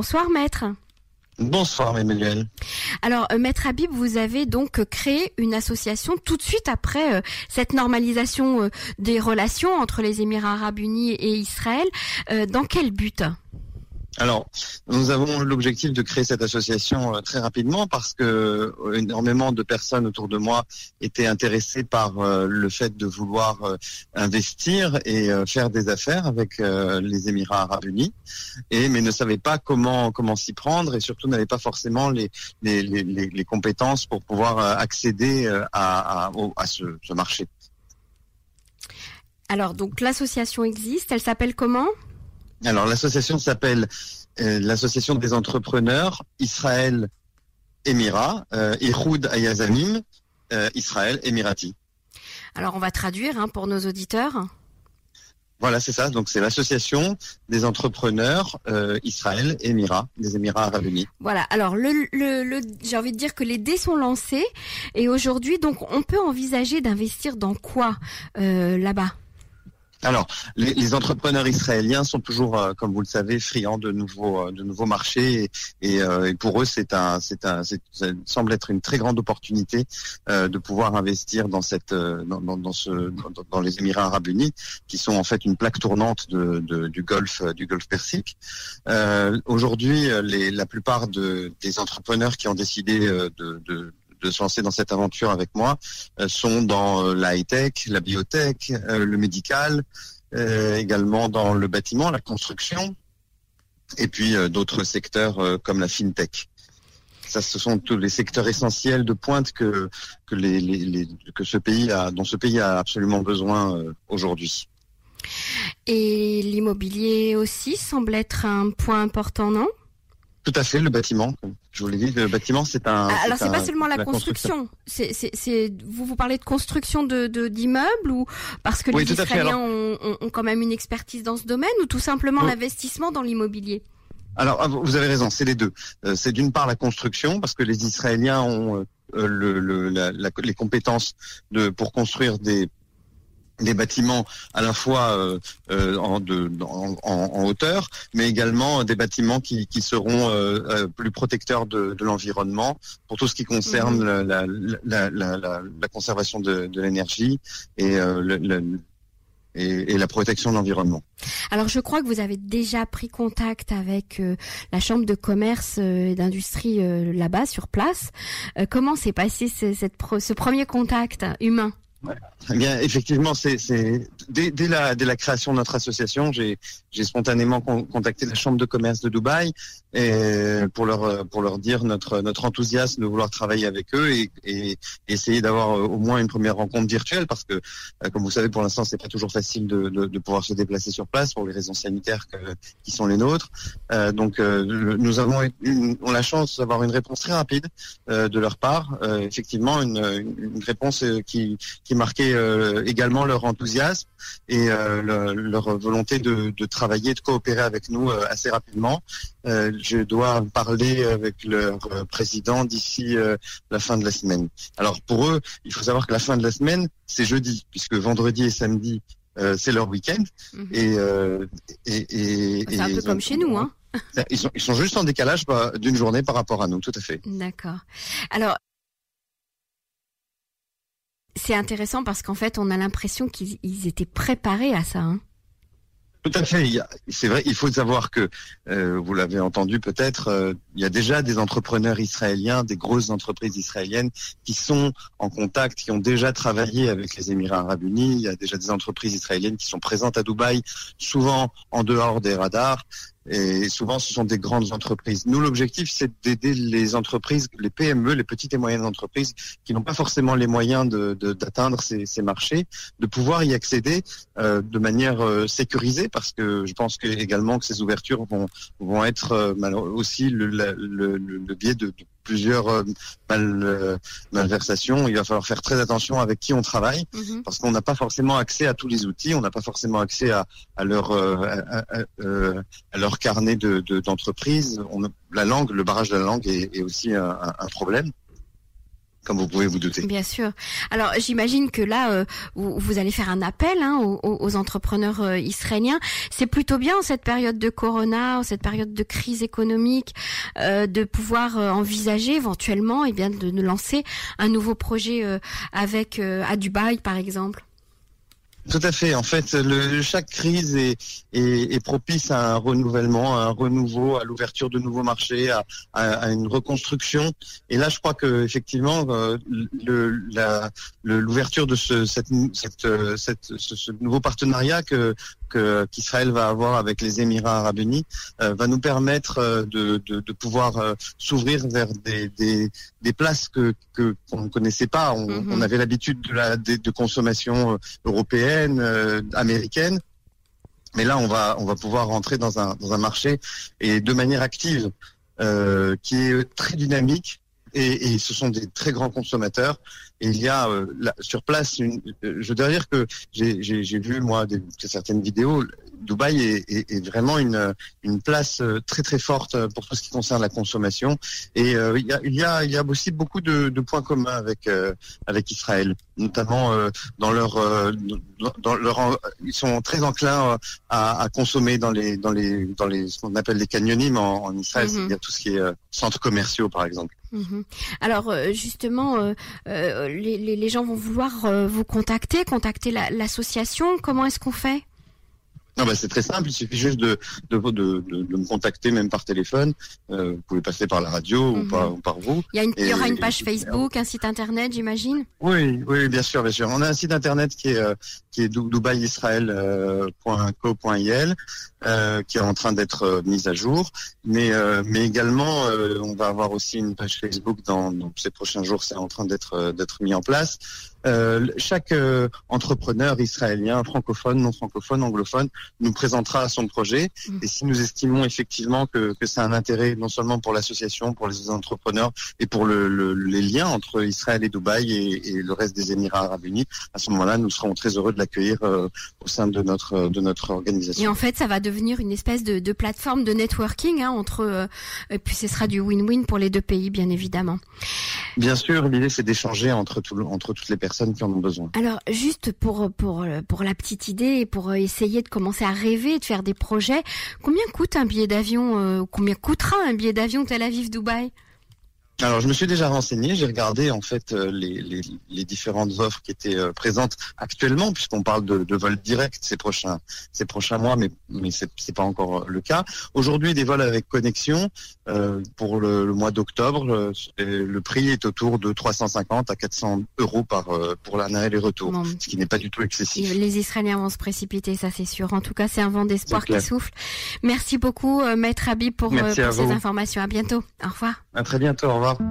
Bonsoir maître. Bonsoir Emmanuel. Alors euh, maître Habib, vous avez donc créé une association tout de suite après euh, cette normalisation euh, des relations entre les Émirats arabes unis et Israël. dans quel but? Alors, nous avons l'objectif de créer cette association euh, très rapidement parce que euh, énormément de personnes autour de moi étaient intéressées par euh, le fait de vouloir investir et faire des affaires avec les Émirats arabes unis, mais ne savaient pas comment s'y prendre et surtout n'avaient pas forcément les compétences pour pouvoir accéder à, ce marché. Alors donc l'association existe, elle s'appelle comment? Alors l'association s'appelle euh, l'association des entrepreneurs Israël Émirats, euh, Ayazamim, euh, Israël Émirati. Alors on va traduire hein, pour nos auditeurs. Voilà, c'est ça. Donc c'est l'association des entrepreneurs euh, Israël Émirats, des Émirats arabes unis. Voilà. Alors le, le j'ai envie de dire que les dés sont lancés et aujourd'hui donc on peut envisager d'investir dans quoi là-bas? Alors, les, entrepreneurs israéliens sont toujours, euh, comme vous le savez, friands de nouveaux, euh, de nouveaux marchés, et, euh, et, pour eux, c'est un, c'est un, ça semble être une très grande opportunité de pouvoir investir dans cette, dans, dans, ce, dans, les Émirats Arabes Unis, qui sont en fait une plaque tournante du Golfe, du Golfe Persique. Aujourd'hui, la plupart de, des entrepreneurs qui ont décidé de de se lancer dans cette aventure avec moi euh, sont dans euh, la high-tech, la biotech, euh, le médical, également dans le bâtiment, la construction, et puis d'autres secteurs comme la fintech. Ça, ce sont tous les secteurs essentiels de pointe que que que ce pays a, dont ce pays a absolument besoin aujourd'hui. Et l'immobilier aussi semble être un point important, non? Tout à fait, le bâtiment. Je vous l'ai dit, le bâtiment, c'est un. Ah, alors, c'est pas seulement la, construction. C'est, c'est, vous vous parlez de construction de, d'immeubles ou parce que les Israéliens ont, ont, quand même une expertise dans ce domaine ou tout simplement l'investissement dans l'immobilier? Alors, ah, vous avez raison, c'est les deux. Euh, c'est d'une part la construction parce que les Israéliens ont euh, le, le, la, les compétences de pour construire des des bâtiments à la fois euh, euh, en, de, en, en, hauteur, mais également des bâtiments qui, qui seront euh, plus protecteurs de, de l'environnement pour tout ce qui concerne mhm. la, la, la, la, conservation de, de l'énergie et, le, et, et, la protection de l'environnement. Alors je crois que vous avez déjà pris contact avec la chambre de commerce et d'industrie là-bas sur place. comment s'est passé ce, cette, ce premier contact humain? Eh bien, effectivement, c'est dès, dès, la, dès la création de notre association, j'ai spontanément contacté la chambre de commerce de Dubaï et pour leur pour leur dire notre notre enthousiasme de vouloir travailler avec eux et, et essayer d'avoir euh, au moins une première rencontre virtuelle parce que, euh, comme vous savez, pour l'instant, c'est pas toujours facile de, de, de, pouvoir se déplacer sur place pour les raisons sanitaires que, qui sont les nôtres. Euh, donc, euh, nous avons une, on la chance d'avoir une réponse très rapide euh, de leur part. effectivement, une, une réponse qui qui marquait euh, également leur enthousiasme et euh, leur volonté de, travailler, de coopérer avec nous euh, assez rapidement. je dois parler avec leur président d'ici la fin de la semaine. Alors pour eux, il faut savoir que la fin de la semaine, c'est jeudi, puisque vendredi et samedi, c'est leur week-end. Mhm. Et, et, c'est un peu comme chez nous, hein. Ils sont, ils sont juste en décalage bah, d'une journée par rapport à nous, tout à fait. D'accord. Alors, c'est intéressant parce qu'en fait, on a l'impression qu'ils étaient préparés à ça. Hein. Tout à fait. C'est vrai. Il faut savoir que euh, vous l'avez entendu peut-être. Euh, il y a déjà des entrepreneurs israéliens, des grosses entreprises israéliennes qui sont en contact, qui ont déjà travaillé avec les Émirats Arabes Unis. Il y a déjà des entreprises israéliennes qui sont présentes à Dubaï, souvent en dehors des radars. Et souvent, ce sont des grandes entreprises. Nous, l'objectif, c'est d'aider les entreprises, les PME, les petites et moyennes entreprises, qui n'ont pas forcément les moyens d'atteindre ces, marchés, de pouvoir y accéder euh, de manière euh, sécurisée, parce que je pense que, également que ces ouvertures vont, vont être euh, aussi le, biais de plusieurs euh, mal, euh, malversations. Il va falloir faire très attention avec qui on travaille mhm. parce qu'on n'a pas forcément accès à tous les outils, on n'a pas forcément accès à, à leur euh, à, leur carnet de d'entreprise. la langue, le barrage de la langue est, est aussi un, un problème. Comme vous pouvez vous douter. Bien sûr. Alors j'imagine que là, euh, vous, allez faire un appel hein, aux, entrepreneurs euh, israéliens. C'est plutôt bien en cette période de corona, en cette période de crise économique, euh, de pouvoir envisager éventuellement, et eh bien, de, de, lancer un nouveau projet avec à Dubaï, par exemple. Tout à fait. En fait, chaque crise est, propice à un renouvellement, à un renouveau, à l'ouverture de nouveaux marchés, à, une reconstruction. Et là, je crois que effectivement, euh, l'ouverture de ce, ce, nouveau partenariat que qu'Israël va avoir avec les Émirats arabes unis euh, va nous permettre euh, de, de, de pouvoir s'ouvrir vers des, des, des, places que qu'on ne connaissait pas. On, on avait l'habitude de la de, de consommation européenne euh, américaine. Mais là, on va, on va pouvoir rentrer dans un, dans un marché et de manière active, euh, qui est très dynamique. Et, ce sont des très grands consommateurs. Et il y a euh, sur place, une, je dois dire que j'ai vu moi des, certaines vidéos. Dubaï est, est, vraiment une, une place euh, très très forte pour tout ce qui concerne la consommation. Et euh, il, y a, il, y a, il y a aussi beaucoup de, de points communs avec euh, avec Israël, notamment dans leur dans leur ils sont très enclins à, à, consommer dans les dans les dans les ce qu'on appelle les canyonimes en, en Israël, mm-hmm. c'est-à-dire tout ce qui est centres commerciaux par exemple. Mm-hmm. Alors justement, euh, les, les, les, gens vont vouloir vous contacter, contacter l'association. Comment est-ce qu'on fait? Non, bah, c'est très simple. Il suffit juste de, de, de, de, me contacter, même par téléphone. Euh, vous pouvez passer par la radio ou, mhm. par, ou, par, vous. Il y, a une, il y aura une page Facebook, un site internet, j'imagine? Oui, oui, bien sûr, bien sûr. On a un site internet qui est euh, qui est euh, euh, qui est en train d'être euh, mise à jour. Mais euh, mais également, on va avoir aussi une page Facebook dans, dans ces prochains jours. C'est en train d'être d'être mis en place. Euh, chaque euh, entrepreneur israélien, francophone, non francophone, anglophone, nous présentera son projet. Mm. Et si nous estimons effectivement que, que c'est un intérêt non seulement pour l'association, pour les entrepreneurs et pour le, le, les liens entre Israël et Dubaï et, et, le reste des Émirats arabes unis, à ce moment-là, nous serons très heureux de l'accueillir euh, au sein de notre de notre organisation. Et en fait, ça va devenir une espèce de, de plateforme de networking hein, entre, et puis ce sera du win-win pour les deux pays, bien évidemment. Bien sûr, l'idée c'est d'échanger entre tout, entre toutes les personnes qui en ont besoin. Alors juste pour pour pour la petite idée et pour essayer de commencer à rêver, de faire des projets, combien coûte un billet d'avion euh, Combien coûtera un billet d'avion Tel Aviv Dubaï? Alors, je me suis déjà renseigné, j'ai regardé en fait euh, les, les, les, différentes offres qui étaient euh, présentes actuellement, puisqu'on parle de, de, vols directs ces prochains ces prochains mois, mais mais c'est c'est pas encore le cas. Aujourd'hui, des vols avec connexion euh, pour le, le mois d'octobre, euh, le prix est autour de 350 à 400 euros par pour l'année et les retours, ce qui n'est pas du tout excessif. Les Israéliens vont se précipiter, ça c'est sûr. En tout cas, c'est un vent d'espoir qui souffle. Merci beaucoup, Maître Habib, pour, pour ces informations. À bientôt. Au revoir. À très bientôt. Au revoir. tomorrow.